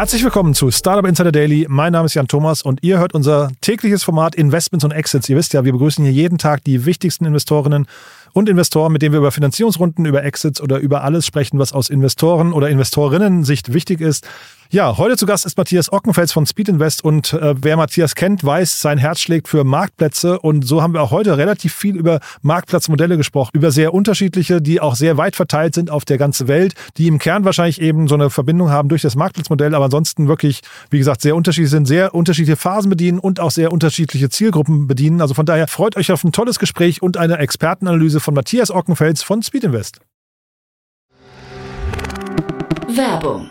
Herzlich willkommen zu Startup Insider Daily. Mein Name ist Jan Thomas und ihr hört unser tägliches Format Investments und Exits. Ihr wisst ja, wir begrüßen hier jeden Tag die wichtigsten Investorinnen und Investoren, mit denen wir über Finanzierungsrunden, über Exits oder über alles sprechen, was aus Investoren oder Investorinnen Sicht wichtig ist. Ja, heute zu Gast ist Matthias Ockenfels von Speed Invest und äh, wer Matthias kennt, weiß, sein Herz schlägt für Marktplätze und so haben wir auch heute relativ viel über Marktplatzmodelle gesprochen, über sehr unterschiedliche, die auch sehr weit verteilt sind auf der ganzen Welt, die im Kern wahrscheinlich eben so eine Verbindung haben durch das Marktplatzmodell, aber ansonsten wirklich, wie gesagt, sehr unterschiedlich sind, sehr unterschiedliche Phasen bedienen und auch sehr unterschiedliche Zielgruppen bedienen. Also von daher freut euch auf ein tolles Gespräch und eine Expertenanalyse von Matthias Ockenfels von Speed Invest. Werbung.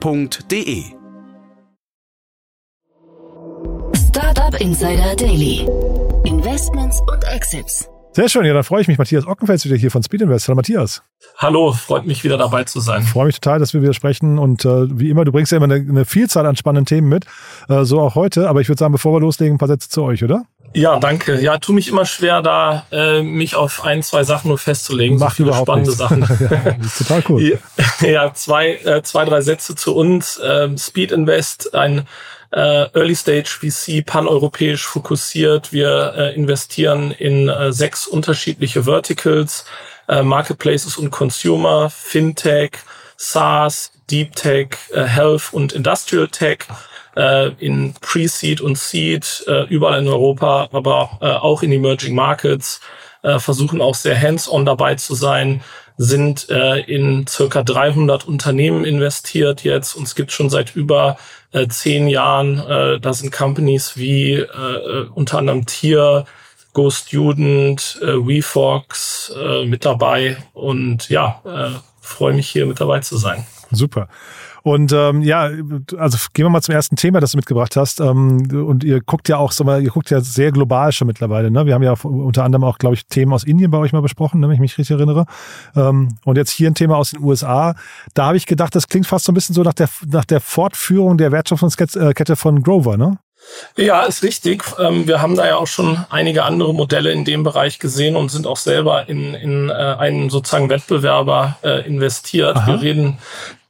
www.startup.de. Startup Insider Daily. Investments und Exits. Sehr schön, ja, dann freue ich mich. Matthias Ockenfels wieder hier von Speed Invest. Hallo Matthias. Hallo, freut mich wieder dabei zu sein. Ich freue mich total, dass wir wieder sprechen und äh, wie immer, du bringst ja immer eine, eine Vielzahl an spannenden Themen mit, äh, so auch heute. Aber ich würde sagen, bevor wir loslegen, ein paar Sätze zu euch, oder? Ja, danke. Ja, tu mich immer schwer, da äh, mich auf ein, zwei Sachen nur festzulegen. Macht so viele überhaupt spannende nichts. Sachen. ja, das ist total cool. Ja, ja zwei, äh, zwei, drei Sätze zu uns. Ähm, Speed Invest, ein äh, Early Stage VC, paneuropäisch fokussiert. Wir äh, investieren in äh, sechs unterschiedliche Verticals, äh, Marketplaces und Consumer, Fintech, SaaS, Deep Tech, äh, Health und Industrial Tech äh, in Pre-Seed und Seed, äh, überall in Europa, aber äh, auch in Emerging Markets, äh, versuchen auch sehr hands-on dabei zu sein, sind äh, in circa 300 Unternehmen investiert jetzt. Uns gibt schon seit über äh, zehn Jahren. Äh, da sind Companies wie äh, unter anderem Tier, Go Student, äh, WeFox äh, mit dabei. Und ja, äh, freue mich hier mit dabei zu sein. Super. Und ähm, ja, also gehen wir mal zum ersten Thema, das du mitgebracht hast. Ähm, und ihr guckt ja auch, so mal, ihr guckt ja sehr global schon mittlerweile. Ne? Wir haben ja unter anderem auch, glaube ich, Themen aus Indien bei euch mal besprochen, ne, wenn ich mich richtig erinnere. Ähm, und jetzt hier ein Thema aus den USA. Da habe ich gedacht, das klingt fast so ein bisschen so nach der, nach der Fortführung der Wertschöpfungskette von Grover, ne? Ja, ist richtig. Ähm, Wir haben da ja auch schon einige andere Modelle in dem Bereich gesehen und sind auch selber in, in äh, einen sozusagen Wettbewerber äh, investiert. Aha. Wir reden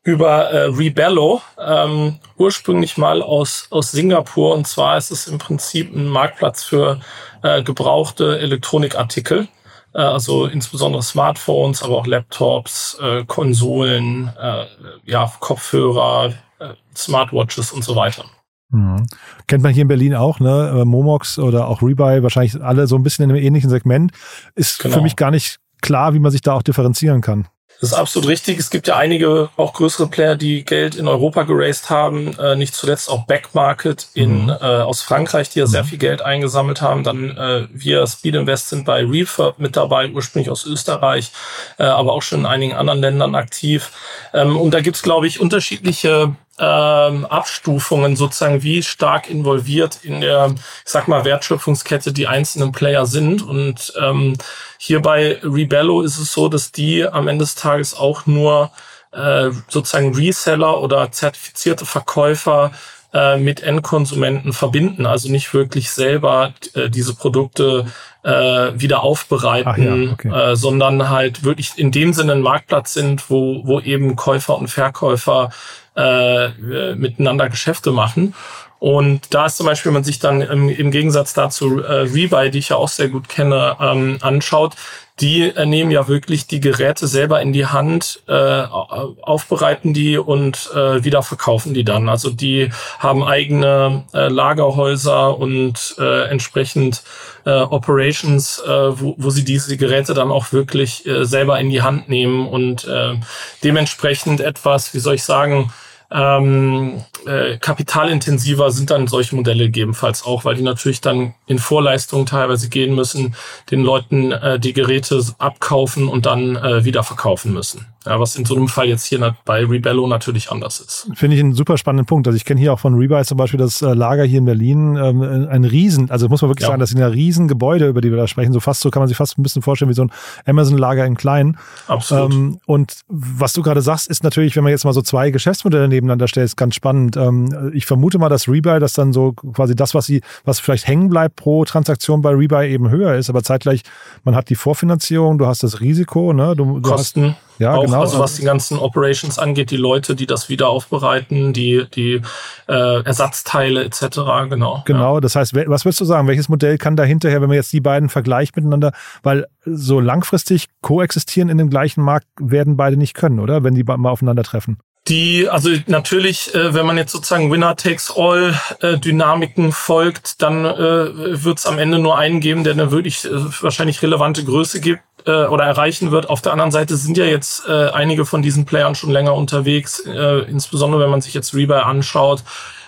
über äh, Rebello, ähm, ursprünglich mal aus, aus Singapur. Und zwar ist es im Prinzip ein Marktplatz für äh, gebrauchte Elektronikartikel. Äh, also insbesondere Smartphones, aber auch Laptops, äh, Konsolen, äh, ja, Kopfhörer, äh, Smartwatches und so weiter. Mhm. Kennt man hier in Berlin auch, ne? Äh, Momox oder auch Rebuy, wahrscheinlich alle so ein bisschen in einem ähnlichen Segment. Ist Genau. für mich gar nicht klar, wie man sich da auch differenzieren kann. Das ist absolut richtig. Es gibt ja einige auch größere Player, die Geld in Europa geraced haben. Äh, nicht zuletzt auch Backmarket in, Mhm. äh, aus Frankreich, die ja sehr viel Geld eingesammelt haben. Dann äh, wir Speed Invest sind bei Refurb mit dabei, ursprünglich aus Österreich, äh, aber auch schon in einigen anderen Ländern aktiv. Ähm, und da gibt's, glaube ich, unterschiedliche ähm, Abstufungen sozusagen, wie stark involviert in der, ich sag mal, Wertschöpfungskette die einzelnen Player sind. Und ähm, hier bei Rebello ist es so, dass die am Ende des Tages auch nur äh, sozusagen Reseller oder zertifizierte Verkäufer äh, mit Endkonsumenten verbinden, also nicht wirklich selber äh, diese Produkte äh, wieder aufbereiten, ja, okay. äh, sondern halt wirklich in dem Sinne ein Marktplatz sind, wo, wo eben Käufer und Verkäufer äh, miteinander Geschäfte machen. Und da ist zum Beispiel, wenn man sich dann im, im Gegensatz dazu äh, Rebuy, die ich ja auch sehr gut kenne, ähm, anschaut, die äh, nehmen ja wirklich die Geräte selber in die Hand, äh, aufbereiten die und äh, wieder verkaufen die dann. Also die haben eigene äh, Lagerhäuser und äh, entsprechend äh, Operations, äh, wo, wo sie diese Geräte dann auch wirklich äh, selber in die Hand nehmen und äh, dementsprechend etwas, wie soll ich sagen, ähm, äh, kapitalintensiver sind dann solche Modelle gegebenenfalls auch, weil die natürlich dann in Vorleistungen teilweise gehen müssen, den Leuten äh, die Geräte abkaufen und dann äh, wieder verkaufen müssen. Ja, was in so einem Fall jetzt hier bei Rebello natürlich anders ist. Finde ich einen super spannenden Punkt. Also ich kenne hier auch von Rebuy zum Beispiel das äh, Lager hier in Berlin, ähm, ein Riesen, also muss man wirklich ja. sagen, das sind ja Riesengebäude, über die wir da sprechen. So fast so kann man sich fast ein bisschen vorstellen wie so ein Amazon-Lager in klein. Absolut. Ähm, und was du gerade sagst, ist natürlich, wenn man jetzt mal so zwei Geschäftsmodelle nebeneinander stellt, ist ganz spannend. Ähm, ich vermute mal, dass Rebuy das dann so quasi das, was sie, was vielleicht hängen bleibt pro Transaktion bei Rebuy eben höher ist, aber zeitgleich, man hat die Vorfinanzierung, du hast das Risiko, ne? Du, du Kosten. Hast, ja, auch, genau. Also was die ganzen Operations angeht, die Leute, die das wieder aufbereiten, die, die äh, Ersatzteile etc. Genau. Genau, ja. das heißt, was würdest du sagen? Welches Modell kann da hinterher, wenn man jetzt die beiden vergleicht miteinander, weil so langfristig koexistieren in dem gleichen Markt werden beide nicht können, oder? Wenn die mal aufeinandertreffen. Die, also natürlich, äh, wenn man jetzt sozusagen Winner takes all äh, Dynamiken folgt, dann äh, wird es am Ende nur einen geben, der eine wirklich äh, wahrscheinlich relevante Größe gibt äh, oder erreichen wird. Auf der anderen Seite sind ja jetzt äh, einige von diesen Playern schon länger unterwegs, äh, insbesondere wenn man sich jetzt Rebuy anschaut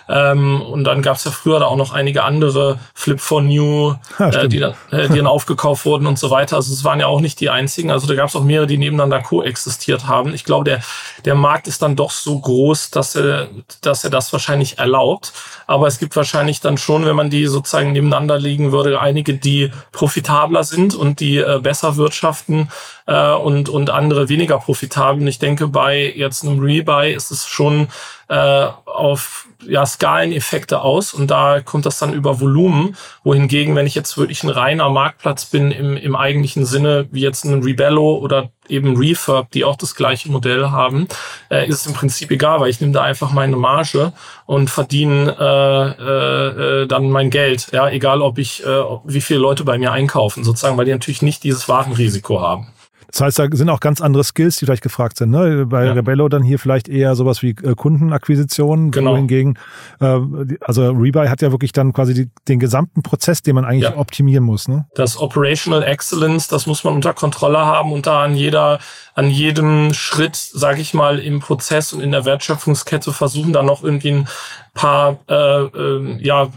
ähm, und dann gab es ja früher da auch noch einige andere Flip for New, ja, äh, die, dann, äh, die dann aufgekauft wurden und so weiter. Also es waren ja auch nicht die einzigen. Also da gab es auch mehrere, die nebeneinander koexistiert haben. Ich glaube, der, der Markt ist dann doch so groß, dass er, dass er das wahrscheinlich erlaubt. Aber es gibt wahrscheinlich dann schon, wenn man die sozusagen nebeneinander liegen würde, einige, die profitabler sind und die äh, besser wirtschaften äh, und, und andere weniger profitabel. Und ich denke, bei jetzt einem Rebuy ist es schon äh, auf ja, Skaleneffekte aus und da kommt das dann über Volumen. Wohingegen, wenn ich jetzt wirklich ein reiner Marktplatz bin im, im eigentlichen Sinne, wie jetzt ein Rebello oder eben Refurb, die auch das gleiche Modell haben, äh, ist es im Prinzip egal, weil ich nehme da einfach meine Marge und verdiene äh, äh, dann mein Geld. Ja, egal ob ich, äh, wie viele Leute bei mir einkaufen, sozusagen, weil die natürlich nicht dieses Warenrisiko haben. Das heißt, da sind auch ganz andere Skills, die vielleicht gefragt sind. Ne? Bei ja. Rebello dann hier vielleicht eher sowas wie äh, Kundenakquisition. Genau. Hingegen, äh, also Rebuy hat ja wirklich dann quasi die, den gesamten Prozess, den man eigentlich ja. optimieren muss. Ne? Das Operational Excellence, das muss man unter Kontrolle haben und da an jeder, an jedem Schritt, sage ich mal, im Prozess und in der Wertschöpfungskette versuchen, da noch irgendwie ein paar äh, äh, ja,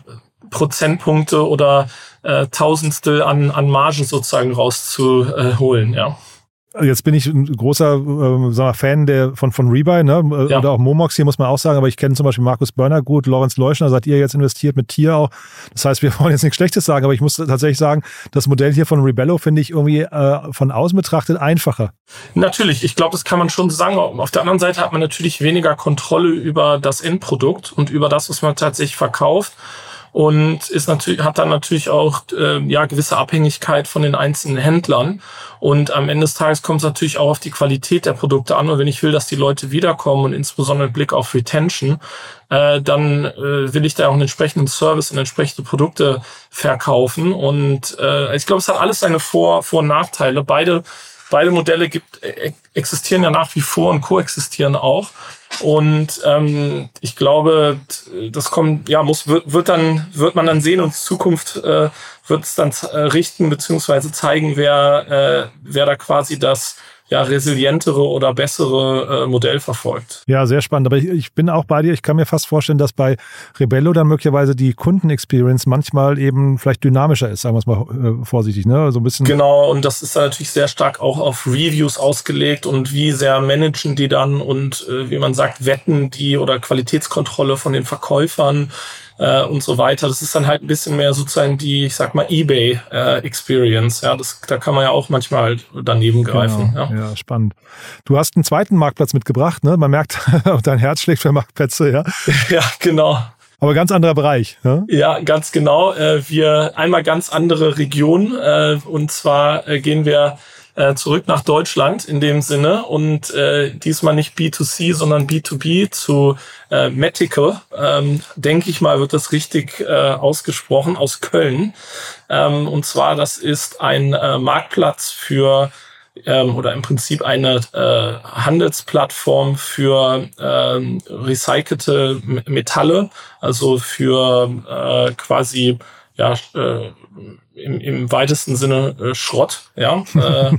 Prozentpunkte oder äh, Tausendstel an, an Margen sozusagen rauszuholen, ja. Jetzt bin ich ein großer äh, sag mal, Fan der, von, von Rebuy, ne? Ja. oder auch Momox hier muss man auch sagen, aber ich kenne zum Beispiel Markus Börner gut, Lorenz Leuschner, seid ihr jetzt investiert mit Tier auch. Das heißt, wir wollen jetzt nichts Schlechtes sagen, aber ich muss tatsächlich sagen, das Modell hier von Rebello finde ich irgendwie äh, von außen betrachtet einfacher. Natürlich, ich glaube, das kann man schon sagen. Auf der anderen Seite hat man natürlich weniger Kontrolle über das Endprodukt und über das, was man tatsächlich verkauft und ist natürlich hat dann natürlich auch äh, ja gewisse Abhängigkeit von den einzelnen Händlern. Und am Ende des Tages kommt es natürlich auch auf die Qualität der Produkte an. Und wenn ich will, dass die Leute wiederkommen und insbesondere mit Blick auf Retention, äh, dann äh, will ich da auch einen entsprechenden Service und entsprechende Produkte verkaufen. Und äh, ich glaube, es hat alles seine Vor Vor- und Nachteile. Beide beide Modelle gibt äh, existieren ja nach wie vor und koexistieren auch. Und ähm, ich glaube, das kommt, ja, muss wird, wird dann wird man dann sehen und Zukunft äh, wird es dann äh, richten beziehungsweise zeigen, wer äh, wer da quasi das ja, resilientere oder bessere äh, Modell verfolgt. Ja, sehr spannend. Aber ich, ich bin auch bei dir. Ich kann mir fast vorstellen, dass bei Rebello dann möglicherweise die Kundenexperience manchmal eben vielleicht dynamischer ist, sagen wir es mal äh, vorsichtig, ne? So ein bisschen. Genau, und das ist dann natürlich sehr stark auch auf Reviews ausgelegt und wie sehr managen die dann und äh, wie man sagt, wetten die oder Qualitätskontrolle von den Verkäufern äh, und so weiter. Das ist dann halt ein bisschen mehr sozusagen die, ich sag mal, eBay-Experience. Äh, ja, das, da kann man ja auch manchmal halt daneben greifen. Genau. Ja. ja, spannend. Du hast einen zweiten Marktplatz mitgebracht, ne? Man merkt, dein Herz schlägt für Marktplätze, ja. Ja, genau. Aber ganz anderer Bereich. Ne? Ja, ganz genau. Äh, wir einmal ganz andere Region. Äh, und zwar äh, gehen wir äh, zurück nach Deutschland in dem Sinne und äh, diesmal nicht B2C, sondern B2B zu äh, Medical, ähm, denke ich mal, wird das richtig äh, ausgesprochen, aus Köln. Ähm, und zwar, das ist ein äh, Marktplatz für ähm, oder im Prinzip eine äh, Handelsplattform für ähm, recycelte Metalle, also für äh, quasi ja äh, im, im weitesten Sinne äh, Schrott, ja, äh,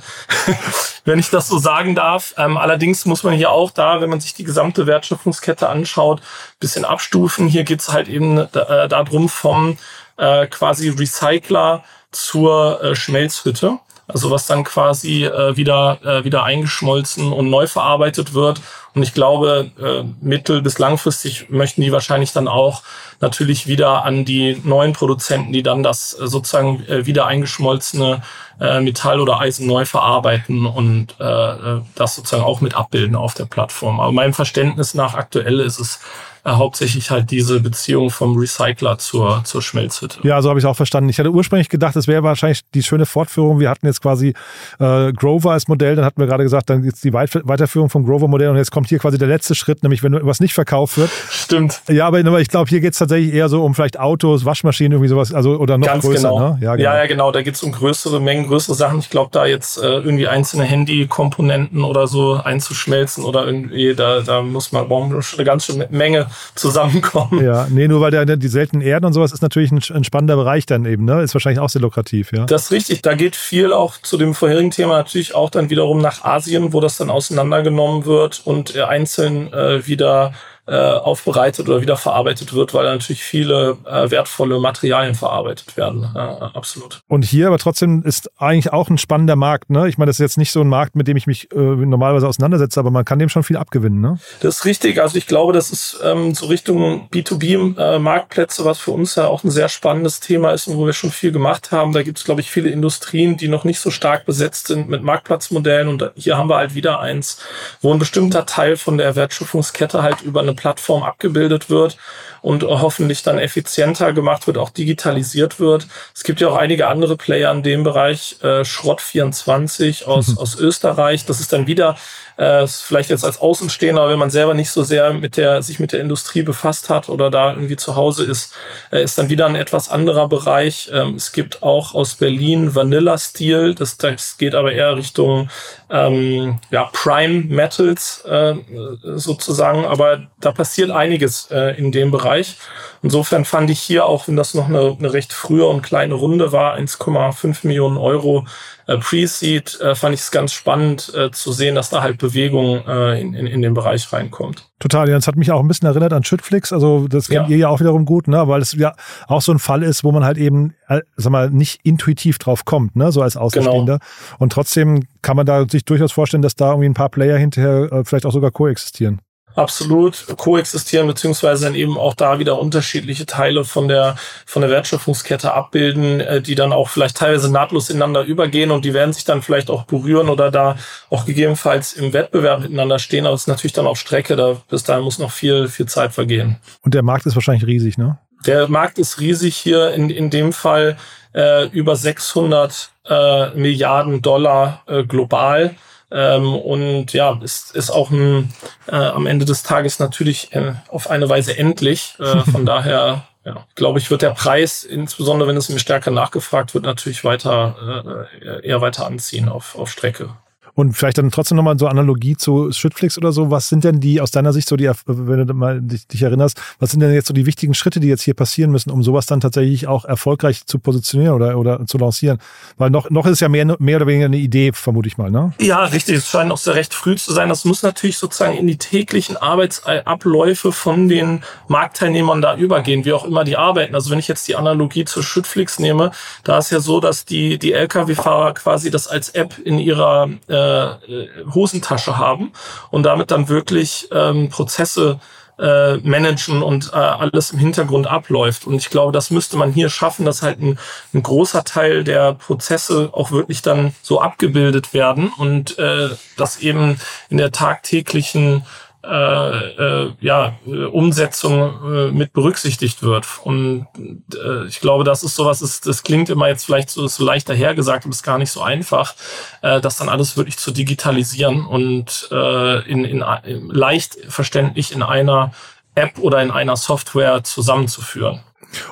wenn ich das so sagen darf. Ähm, allerdings muss man hier auch da, wenn man sich die gesamte Wertschöpfungskette anschaut, bisschen abstufen. Hier geht's halt eben äh, darum vom äh, quasi Recycler zur äh, Schmelzhütte. Also was dann quasi äh, wieder, äh, wieder eingeschmolzen und neu verarbeitet wird. Und ich glaube, äh, mittel- bis langfristig möchten die wahrscheinlich dann auch natürlich wieder an die neuen Produzenten, die dann das äh, sozusagen äh, wieder eingeschmolzene äh, Metall oder Eisen neu verarbeiten und äh, äh das sozusagen auch mit abbilden auf der Plattform. Aber meinem Verständnis nach aktuell ist es äh, hauptsächlich halt diese Beziehung vom Recycler zur, zur Schmelzhütte. Ja, so habe ich auch verstanden. Ich hatte ursprünglich gedacht, es wäre wahrscheinlich die schöne Fortführung. Wir hatten jetzt quasi äh, Grover als Modell, dann hatten wir gerade gesagt, dann jetzt die Weit Weiterführung vom Grover-Modell und jetzt kommt hier quasi der letzte Schritt, nämlich wenn was nicht verkauft wird. Stimmt. Ja, aber ich glaube, hier geht es tatsächlich eher so um vielleicht Autos, Waschmaschinen, irgendwie sowas, also oder noch Ganz größer. Genau. Ne? Ja, genau. Ja, ja, genau. Da geht es um größere Mengen, größere Sachen. Ich glaube, da jetzt äh, irgendwie einzelne Handy-Komponenten oder so einzuschmelzen oder irgendwie, da, da muss man brauchen eine ganz schöne Menge zusammenkommen kommen. Ja, nee, nur weil der, die seltenen Erden und sowas ist natürlich ein, ein, spannender Bereich dann eben, ne? Ist wahrscheinlich auch sehr lukrativ, ja. Das ist richtig. Da geht viel auch zu dem vorherigen Thema natürlich auch dann wiederum nach Asien, wo das dann auseinandergenommen wird und einzeln äh, wieder aufbereitet oder wieder verarbeitet wird, weil natürlich viele äh, wertvolle Materialien verarbeitet werden. Äh, absolut. Und hier aber trotzdem ist eigentlich auch ein spannender Markt. Ne? Ich meine, das ist jetzt nicht so ein Markt, mit dem ich mich äh, normalerweise auseinandersetze, aber man kann dem schon viel abgewinnen. Ne? Das ist richtig. Also ich glaube, das ist ähm, so Richtung B2B-Marktplätze, äh, was für uns ja auch ein sehr spannendes Thema ist und wo wir schon viel gemacht haben. Da gibt es, glaube ich, viele Industrien, die noch nicht so stark besetzt sind mit Marktplatzmodellen. Und hier haben wir halt wieder eins, wo ein bestimmter Teil von der Wertschöpfungskette halt über eine Plattform abgebildet wird und hoffentlich dann effizienter gemacht wird, auch digitalisiert wird. Es gibt ja auch einige andere Player in dem Bereich, äh, Schrott24 aus, mhm. aus Österreich. Das ist dann wieder äh, vielleicht jetzt als Außenstehender, wenn man selber nicht so sehr mit der, sich mit der Industrie befasst hat oder da irgendwie zu Hause ist, äh, ist dann wieder ein etwas anderer Bereich. Ähm, es gibt auch aus Berlin Vanilla Steel, das, das geht aber eher Richtung ähm, ja, Prime Metals äh, sozusagen, aber da passiert einiges äh, in dem Bereich. Insofern fand ich hier auch, wenn das noch eine, eine recht frühe und kleine Runde war, 1,5 Millionen Euro äh, Pre-Seed, äh, fand ich es ganz spannend äh, zu sehen, dass da halt Bewegung äh, in, in, in den Bereich reinkommt. Total, ja, das hat mich auch ein bisschen erinnert an Schüttflix, also das kennt ja. ihr ja auch wiederum gut, ne, weil es ja auch so ein Fall ist, wo man halt eben, äh, sag mal, nicht intuitiv drauf kommt, ne, so als Außenstehender. Genau. Und trotzdem kann man da sich durchaus vorstellen, dass da irgendwie ein paar Player hinterher äh, vielleicht auch sogar koexistieren absolut koexistieren, beziehungsweise dann eben auch da wieder unterschiedliche Teile von der, von der Wertschöpfungskette abbilden, äh, die dann auch vielleicht teilweise nahtlos ineinander übergehen und die werden sich dann vielleicht auch berühren oder da auch gegebenenfalls im Wettbewerb miteinander stehen, aber es ist natürlich dann auf Strecke, da bis dahin muss noch viel, viel Zeit vergehen. Und der Markt ist wahrscheinlich riesig, ne? Der Markt ist riesig hier, in, in dem Fall äh, über 600 äh, Milliarden Dollar äh, global. Ähm, und ja, ist, ist auch ein, äh, am Ende des Tages natürlich äh, auf eine Weise endlich. Äh, von daher, ja, glaube ich, wird der Preis, insbesondere wenn es mir stärker nachgefragt wird, natürlich weiter äh, eher weiter anziehen auf, auf Strecke. Und vielleicht dann trotzdem nochmal so Analogie zu Schrittflix oder so. Was sind denn die aus deiner Sicht so die, wenn du mal dich, dich, erinnerst, was sind denn jetzt so die wichtigen Schritte, die jetzt hier passieren müssen, um sowas dann tatsächlich auch erfolgreich zu positionieren oder, oder zu lancieren? Weil noch, noch ist es ja mehr, mehr oder weniger eine Idee, vermute ich mal, ne? Ja, richtig. Es scheint noch sehr recht früh zu sein. Das muss natürlich sozusagen in die täglichen Arbeitsabläufe von den Marktteilnehmern da übergehen, wie auch immer die arbeiten. Also wenn ich jetzt die Analogie zu Schrittflix nehme, da ist ja so, dass die, die Lkw-Fahrer quasi das als App in ihrer äh, äh, Hosentasche haben und damit dann wirklich ähm, Prozesse äh, managen und äh, alles im Hintergrund abläuft. Und ich glaube, das müsste man hier schaffen, dass halt ein, ein großer Teil der Prozesse auch wirklich dann so abgebildet werden und äh, dass eben in der tagtäglichen äh, äh, ja, äh, Umsetzung äh, mit berücksichtigt wird. Und äh, ich glaube, das ist sowas, ist, das klingt immer jetzt vielleicht so, so leicht dahergesagt, aber ist gar nicht so einfach, äh, das dann alles wirklich zu digitalisieren und äh, in, in, in leicht verständlich in einer App oder in einer Software zusammenzuführen.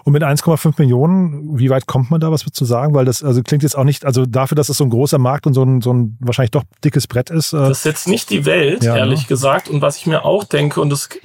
Und mit 1,5 Millionen, wie weit kommt man da, was zu sagen? Weil das also klingt jetzt auch nicht, also dafür, dass es so ein großer Markt und so ein, so ein wahrscheinlich doch dickes Brett ist. Äh das ist jetzt nicht die Welt, ja, ehrlich ne? gesagt. Und was ich mir auch denke, und das äh,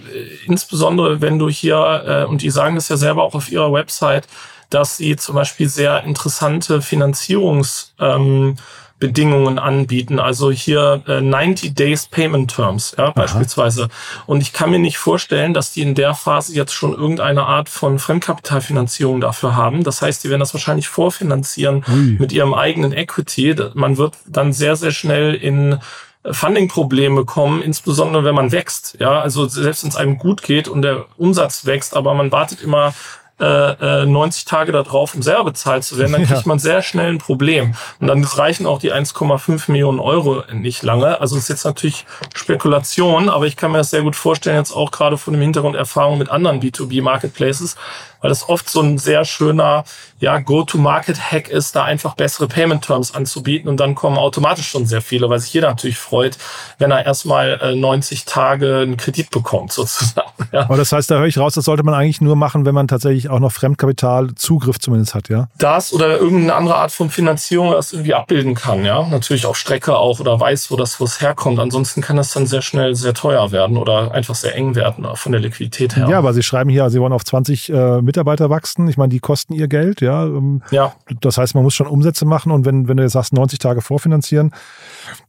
insbesondere, wenn du hier, äh, und die sagen das ja selber auch auf ihrer Website, dass sie zum Beispiel sehr interessante Finanzierungs- ähm, Bedingungen anbieten. Also hier äh, 90 Days Payment Terms ja, beispielsweise. Und ich kann mir nicht vorstellen, dass die in der Phase jetzt schon irgendeine Art von Fremdkapitalfinanzierung dafür haben. Das heißt, die werden das wahrscheinlich vorfinanzieren Ui. mit ihrem eigenen Equity. Man wird dann sehr, sehr schnell in Funding-Probleme kommen, insbesondere wenn man wächst. Ja, also selbst wenn es einem gut geht und der Umsatz wächst, aber man wartet immer äh, 90 äh, Tage darauf, um selber bezahlt zu werden, dann kriegt ja. man sehr schnell ein Problem. Und dann reichen auch die 1,5 Millionen Euro nicht lange. Also es ist jetzt natürlich Spekulation, aber ich kann mir das sehr gut vorstellen, jetzt auch gerade von dem Hintergrund Erfahrung mit anderen B2B-Marketplaces, weil das oft so ein sehr schöner ja, Go-to-Market-Hack ist, da einfach bessere Payment-Terms anzubieten und dann kommen automatisch schon sehr viele, weil sich jeder natürlich freut, wenn er erstmal äh, 90 Tage einen Kredit bekommt, sozusagen. Ja. Aber das heißt, da höre ich raus, das sollte man eigentlich nur machen, wenn man tatsächlich auch noch Fremdkapital-Zugriff zumindest hat, ja? Das oder irgendeine andere Art von Finanzierung das irgendwie abbilden kann, ja. Natürlich auf Strecke auch oder weiß, wo das, wo es herkommt. Ansonsten kann das dann sehr schnell sehr teuer werden oder einfach sehr eng werden von der Liquidität her. Ja, aber Sie schreiben hier, Sie wollen auf 20 äh, Mitarbeiter wachsen. Ich meine, die kosten ihr Geld, ja. Ähm, ja. Das heißt, man muss schon Umsätze machen und wenn, wenn du jetzt sagst, 90 Tage vorfinanzieren,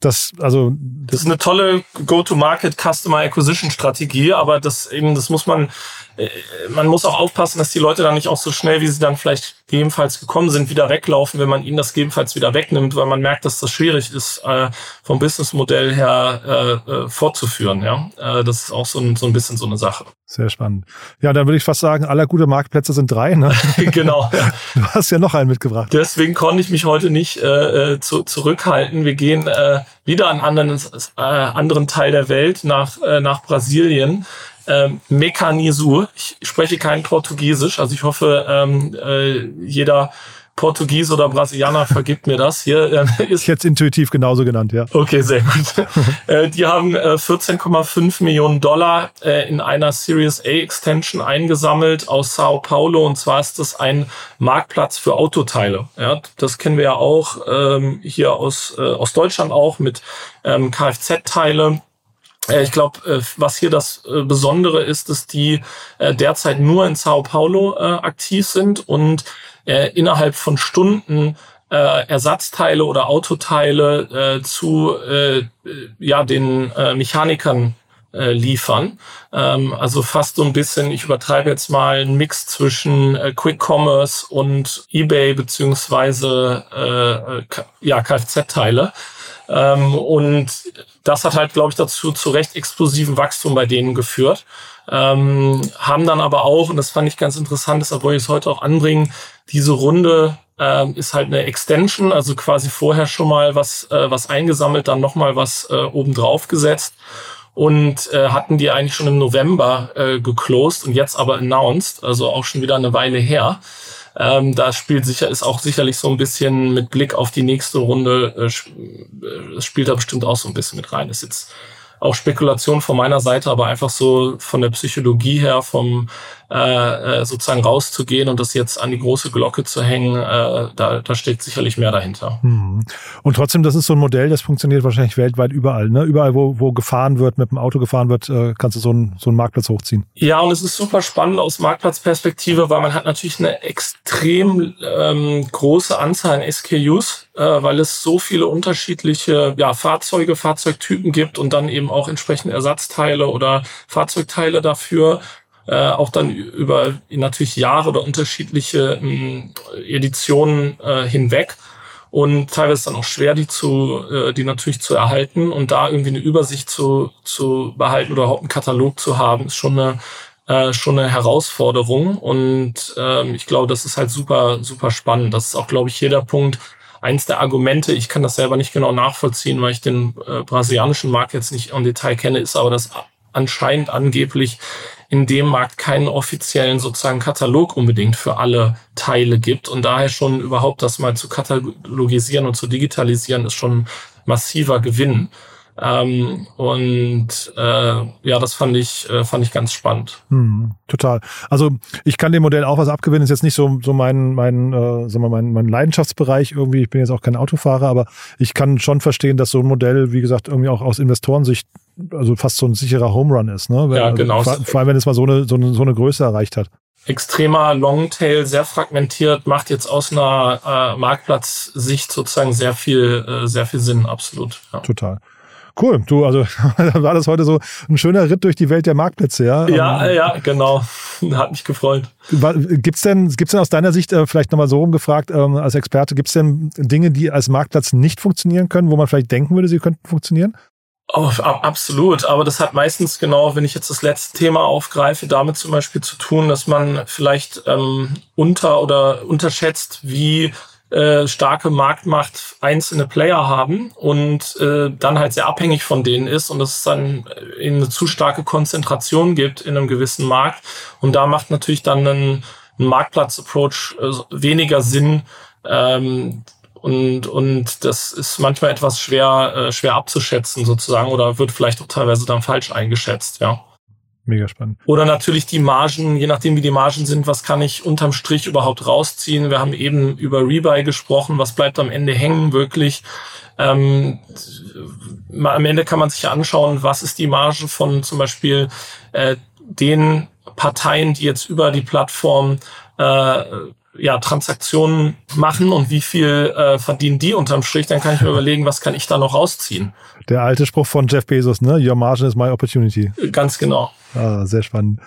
das, also. Das, das ist eine tolle Go-to-Market Customer Acquisition Strategie, aber das eben, das muss man, man muss auch aufpassen, dass die Leute dann nicht auch so schnell, wie sie dann vielleicht gegebenenfalls gekommen sind, wieder weglaufen, wenn man ihnen das gegebenenfalls wieder wegnimmt, weil man merkt, dass das schwierig ist, äh, vom Businessmodell her äh, äh, fortzuführen. Ja, äh, das ist auch so ein, so ein bisschen so eine Sache. Sehr spannend. Ja, dann würde ich fast sagen, aller gute Marktplätze sind drei. Ne? genau. Du hast ja noch einen mitgebracht. Deswegen konnte ich mich heute nicht äh, zu, zurückhalten. Wir gehen äh, wieder an anderen, äh, anderen Teil der Welt nach, äh, nach Brasilien ähm, Mekanisu. Ich spreche kein Portugiesisch, also ich hoffe, ähm, äh, jeder Portugiese oder Brasilianer vergibt mir das. Hier äh, ist jetzt intuitiv genauso genannt, ja. Okay, sehr gut. äh, die haben äh, 14,5 Millionen Dollar äh, in einer Series A Extension eingesammelt aus Sao Paulo und zwar ist das ein Marktplatz für Autoteile. Ja, das kennen wir ja auch ähm, hier aus äh, aus Deutschland auch mit ähm, Kfz-Teile äh, ich glaube, äh, was hier das äh, Besondere ist, dass die derzeit nur in Sao Paulo aktiv sind und innerhalb von Stunden Ersatzteile oder Autoteile zu ja den Mechanikern liefern. Ähm, also fast so ein bisschen, ich übertreibe jetzt mal, ein Mix zwischen Quick Commerce und eBay beziehungsweise ja Kfz-Teile. Ähm, und das hat halt, glaube ich, dazu zu recht explosiven Wachstum bei denen geführt. Ähm, haben dann aber auch, und das fand ich ganz interessant, deshalb wollte ich es heute auch anbringen, diese Runde ähm, ist halt eine Extension, also quasi vorher schon mal was, äh, was eingesammelt, dann nochmal was äh, obendrauf gesetzt und äh, hatten die eigentlich schon im November äh, geclosed und jetzt aber announced, also auch schon wieder eine Weile her. Ähm, da spielt sicher, ist auch sicherlich so ein bisschen mit Blick auf die nächste Runde, äh, äh spielt da bestimmt auch so ein bisschen mit rein. Ist jetzt auch Spekulation von meiner Seite, aber einfach so von der Psychologie her, vom äh, äh, sozusagen rauszugehen und das jetzt an die große Glocke zu hängen, äh, da, da steht sicherlich mehr dahinter. Mhm. Und trotzdem, das ist so ein Modell, das funktioniert wahrscheinlich weltweit überall. Ne? Überall, wo, wo gefahren wird, mit dem Auto gefahren wird, äh, kannst du so, ein, so einen Marktplatz hochziehen. Ja, und es ist super spannend aus Marktplatzperspektive, weil man hat natürlich eine extrem ähm, große Anzahl an SKUs, äh, weil es so viele unterschiedliche ja, Fahrzeuge, Fahrzeugtypen gibt und dann eben auch entsprechende Ersatzteile oder Fahrzeugteile dafür äh, auch dann über natürlich Jahre oder unterschiedliche ähm, Editionen äh, hinweg. Und teilweise dann auch schwer, die zu, äh, die natürlich zu erhalten. Und da irgendwie eine Übersicht zu, zu behalten oder überhaupt einen Katalog zu haben, ist schon eine äh, schon eine Herausforderung. Und ähm, ich glaube, das ist halt super super spannend. Das ist auch, glaube ich, jeder Punkt, eins der Argumente, ich kann das selber nicht genau nachvollziehen, weil ich den äh, brasilianischen Markt jetzt nicht im Detail kenne, ist aber, dass anscheinend angeblich in dem Markt keinen offiziellen sozusagen Katalog unbedingt für alle Teile gibt und daher schon überhaupt das mal zu katalogisieren und zu digitalisieren ist schon massiver Gewinn. Ähm, und äh, ja, das fand ich, äh, fand ich ganz spannend. Hm, total. Also ich kann dem Modell auch was abgewinnen. Ist jetzt nicht so, so mein, mein, äh, sagen wir, mein, mein Leidenschaftsbereich irgendwie. Ich bin jetzt auch kein Autofahrer, aber ich kann schon verstehen, dass so ein Modell, wie gesagt, irgendwie auch aus Investorensicht also fast so ein sicherer Home Run ist. Ne? Ja, genau. Vor, vor allem, wenn es mal so eine, so eine, so eine Größe erreicht hat extremer Longtail, sehr fragmentiert, macht jetzt aus einer äh, Marktplatzsicht sozusagen sehr viel, äh, sehr viel Sinn, absolut. Ja. Total. Cool, du, also war das heute so ein schöner Ritt durch die Welt der Marktplätze, ja? Ja, ähm, ja, genau. Hat mich gefreut. Gibt's denn, gibt's denn aus deiner Sicht, äh, vielleicht nochmal so rumgefragt, ähm, als Experte, gibt's denn Dinge, die als Marktplatz nicht funktionieren können, wo man vielleicht denken würde, sie könnten funktionieren? Oh, absolut, aber das hat meistens genau, wenn ich jetzt das letzte Thema aufgreife, damit zum Beispiel zu tun, dass man vielleicht ähm, unter oder unterschätzt, wie äh, starke Marktmacht einzelne Player haben und äh, dann halt sehr abhängig von denen ist und es dann eine zu starke Konzentration gibt in einem gewissen Markt. Und da macht natürlich dann ein, ein Marktplatz-Approach äh, weniger Sinn. Ähm, und, und das ist manchmal etwas schwer, äh, schwer abzuschätzen sozusagen oder wird vielleicht auch teilweise dann falsch eingeschätzt, ja. Mega spannend. Oder natürlich die Margen, je nachdem wie die Margen sind, was kann ich unterm Strich überhaupt rausziehen? Wir haben eben über Rebuy gesprochen, was bleibt am Ende hängen wirklich? Ähm, am Ende kann man sich anschauen, was ist die Marge von zum Beispiel äh, den Parteien, die jetzt über die Plattform äh, ja, Transaktionen machen und wie viel äh, verdienen die unterm Strich, dann kann ich mir überlegen, was kann ich da noch rausziehen. Der alte Spruch von Jeff Bezos, ne? Your margin is my opportunity. Ganz genau. Ah, sehr spannend.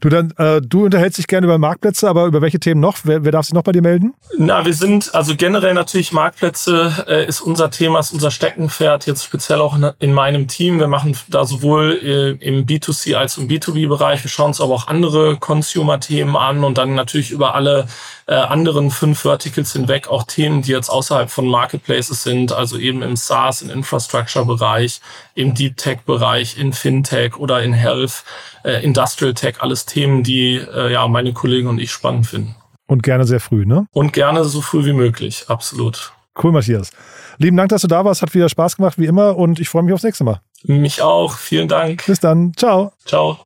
Du dann, äh, du unterhältst dich gerne über Marktplätze, aber über welche Themen noch? Wer, wer darf sich noch bei dir melden? Na, wir sind also generell natürlich Marktplätze äh, ist unser Thema, ist unser Steckenpferd jetzt speziell auch in, in meinem Team. Wir machen da sowohl äh, im B2C als auch im B2B-Bereich. Wir schauen uns aber auch andere Consumer-Themen an und dann natürlich über alle äh, anderen fünf Verticals hinweg auch Themen, die jetzt außerhalb von Marketplaces sind, also eben im SaaS, im Infrastructure-Bereich, im Deep Tech-Bereich, in Fintech oder in Health, äh, Industrial Tech, alles Themen, die äh, ja meine Kollegen und ich spannend finden. Und gerne sehr früh, ne? Und gerne so früh wie möglich, absolut. Cool, Matthias. Lieben Dank, dass du da warst. Hat wieder Spaß gemacht, wie immer. Und ich freue mich aufs nächste Mal. Mich auch. Vielen Dank. Bis dann. Ciao. Ciao.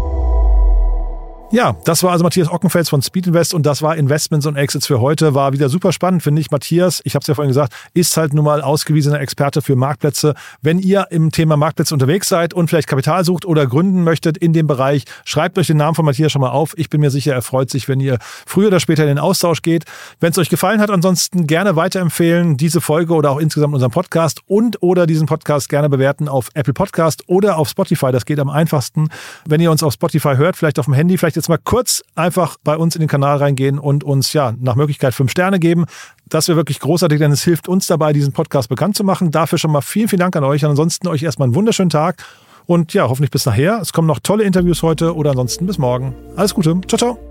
Ja, das war also Matthias Ockenfels von Speed Invest und das war Investments und Exits für heute. War wieder super spannend, finde ich. Matthias, ich habe es ja vorhin gesagt, ist halt nun mal ausgewiesener Experte für Marktplätze. Wenn ihr im Thema Marktplätze unterwegs seid und vielleicht Kapital sucht oder gründen möchtet in dem Bereich, schreibt euch den Namen von Matthias schon mal auf. Ich bin mir sicher, er freut sich, wenn ihr früher oder später in den Austausch geht. Wenn es euch gefallen hat, ansonsten gerne weiterempfehlen, diese Folge oder auch insgesamt unseren Podcast und oder diesen Podcast gerne bewerten auf Apple Podcast oder auf Spotify. Das geht am einfachsten. Wenn ihr uns auf Spotify hört, vielleicht auf dem Handy, vielleicht jetzt mal kurz einfach bei uns in den Kanal reingehen und uns ja nach Möglichkeit fünf Sterne geben. Das wäre wirklich großartig, denn es hilft uns dabei, diesen Podcast bekannt zu machen. Dafür schon mal vielen, vielen Dank an euch. Ansonsten euch erstmal einen wunderschönen Tag und ja, hoffentlich bis nachher. Es kommen noch tolle Interviews heute oder ansonsten bis morgen. Alles Gute. Ciao, ciao.